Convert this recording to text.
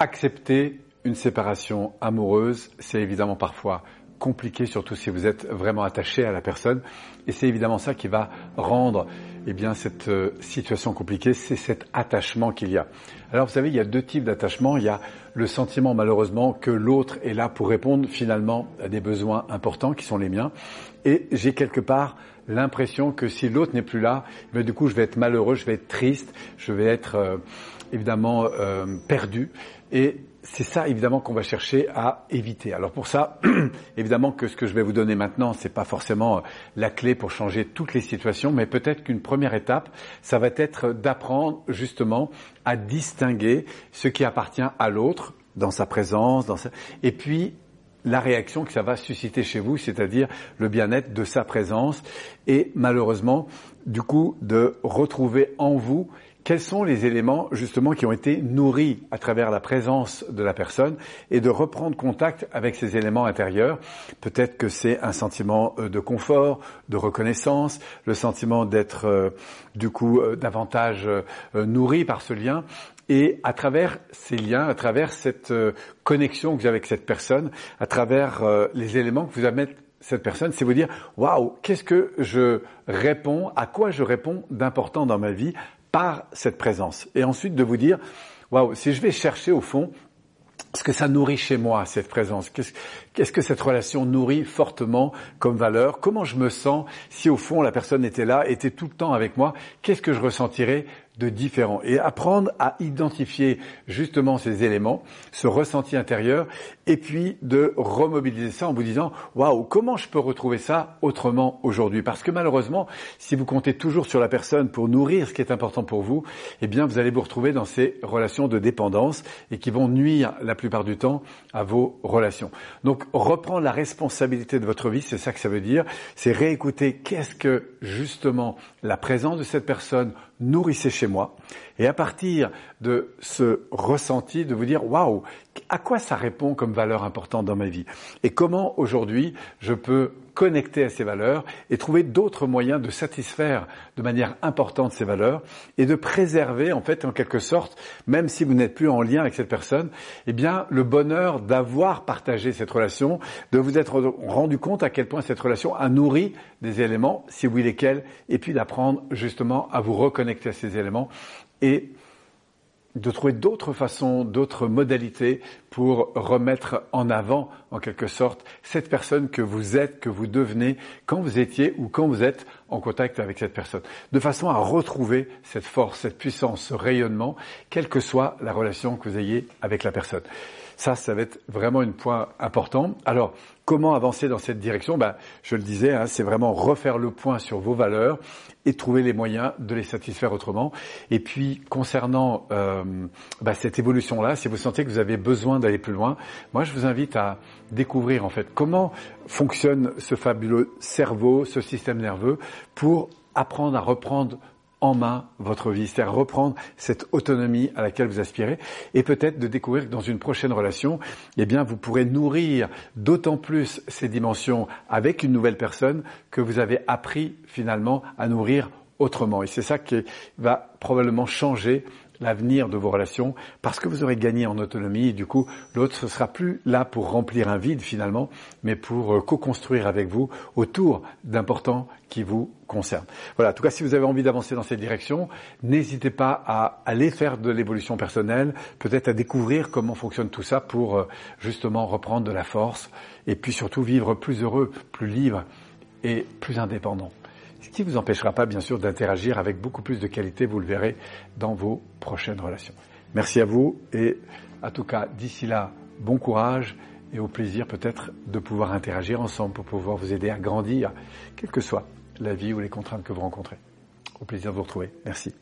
Accepter une séparation amoureuse, c'est évidemment parfois compliqué, surtout si vous êtes vraiment attaché à la personne. Et c'est évidemment ça qui va rendre eh bien, cette euh, situation compliquée, c'est cet attachement qu'il y a. Alors vous savez, il y a deux types d'attachement. Il y a le sentiment malheureusement que l'autre est là pour répondre finalement à des besoins importants qui sont les miens. Et j'ai quelque part l'impression que si l'autre n'est plus là, eh du coup je vais être malheureux, je vais être triste, je vais être euh, évidemment euh, perdu. Et c'est ça évidemment qu'on va chercher à éviter. Alors pour ça, évidemment que ce que je vais vous donner maintenant, c'est pas forcément euh, la clé pour changer toutes les situations, mais peut-être qu'une première étape, ça va être d'apprendre justement à distinguer ce qui appartient à l'autre dans sa présence, et puis la réaction que ça va susciter chez vous, c'est-à-dire le bien-être de sa présence, et malheureusement, du coup, de retrouver en vous quels sont les éléments justement qui ont été nourris à travers la présence de la personne et de reprendre contact avec ces éléments intérieurs? Peut-être que c'est un sentiment euh, de confort, de reconnaissance, le sentiment d'être euh, du coup euh, davantage nourri par ce lien. Et à travers ces liens, à travers cette connexion que avez avec cette personne, à travers les éléments que vous avez cette personne, c'est vous dire waouh, qu'est-ce que je réponds, à quoi je réponds d'important dans ma vie par cette présence. Et ensuite de vous dire, waouh, si je vais chercher au fond, ce que ça nourrit chez moi, cette présence. Qu'est-ce que cette relation nourrit fortement comme valeur? Comment je me sens si au fond la personne était là, était tout le temps avec moi? Qu'est-ce que je ressentirais de différent? Et apprendre à identifier justement ces éléments, ce ressenti intérieur, et puis de remobiliser ça en vous disant waouh comment je peux retrouver ça autrement aujourd'hui? Parce que malheureusement si vous comptez toujours sur la personne pour nourrir ce qui est important pour vous, eh bien vous allez vous retrouver dans ces relations de dépendance et qui vont nuire la plupart du temps à vos relations. Donc reprendre la responsabilité de votre vie, c'est ça que ça veut dire, c'est réécouter qu'est-ce que justement la présence de cette personne nourrissait chez moi. Et à partir de ce ressenti, de vous dire, waouh, à quoi ça répond comme valeur importante dans ma vie? Et comment aujourd'hui je peux connecter à ces valeurs et trouver d'autres moyens de satisfaire de manière importante ces valeurs et de préserver en fait en quelque sorte, même si vous n'êtes plus en lien avec cette personne, eh bien le bonheur d'avoir partagé cette relation, de vous être rendu compte à quel point cette relation a nourri des éléments, si oui lesquels, et puis d'apprendre justement à vous reconnecter à ces éléments et de trouver d'autres façons, d'autres modalités pour remettre en avant, en quelque sorte, cette personne que vous êtes, que vous devenez, quand vous étiez ou quand vous êtes en contact avec cette personne, de façon à retrouver cette force, cette puissance, ce rayonnement, quelle que soit la relation que vous ayez avec la personne. Ça, ça va être vraiment un point important. Alors, comment avancer dans cette direction? Ben, Je le disais, hein, c'est vraiment refaire le point sur vos valeurs et trouver les moyens de les satisfaire autrement. Et puis, concernant euh, ben, cette évolution-là, si vous sentez que vous avez besoin d'aller plus loin, moi, je vous invite à découvrir en fait comment fonctionne ce fabuleux cerveau, ce système nerveux, pour apprendre à reprendre en main votre vie, c'est-à-dire reprendre cette autonomie à laquelle vous aspirez et peut-être de découvrir que dans une prochaine relation, eh bien, vous pourrez nourrir d'autant plus ces dimensions avec une nouvelle personne que vous avez appris finalement à nourrir autrement. Et c'est ça qui va probablement changer l'avenir de vos relations parce que vous aurez gagné en autonomie et du coup l'autre ne sera plus là pour remplir un vide finalement mais pour euh, co-construire avec vous autour d'importants qui vous concernent. Voilà, en tout cas si vous avez envie d'avancer dans cette direction, n'hésitez pas à aller faire de l'évolution personnelle, peut-être à découvrir comment fonctionne tout ça pour euh, justement reprendre de la force et puis surtout vivre plus heureux, plus libre et plus indépendant ce qui ne vous empêchera pas, bien sûr, d'interagir avec beaucoup plus de qualité, vous le verrez dans vos prochaines relations. Merci à vous et, en tout cas, d'ici là, bon courage et au plaisir peut-être de pouvoir interagir ensemble pour pouvoir vous aider à grandir, quelle que soit la vie ou les contraintes que vous rencontrez. Au plaisir de vous retrouver. Merci.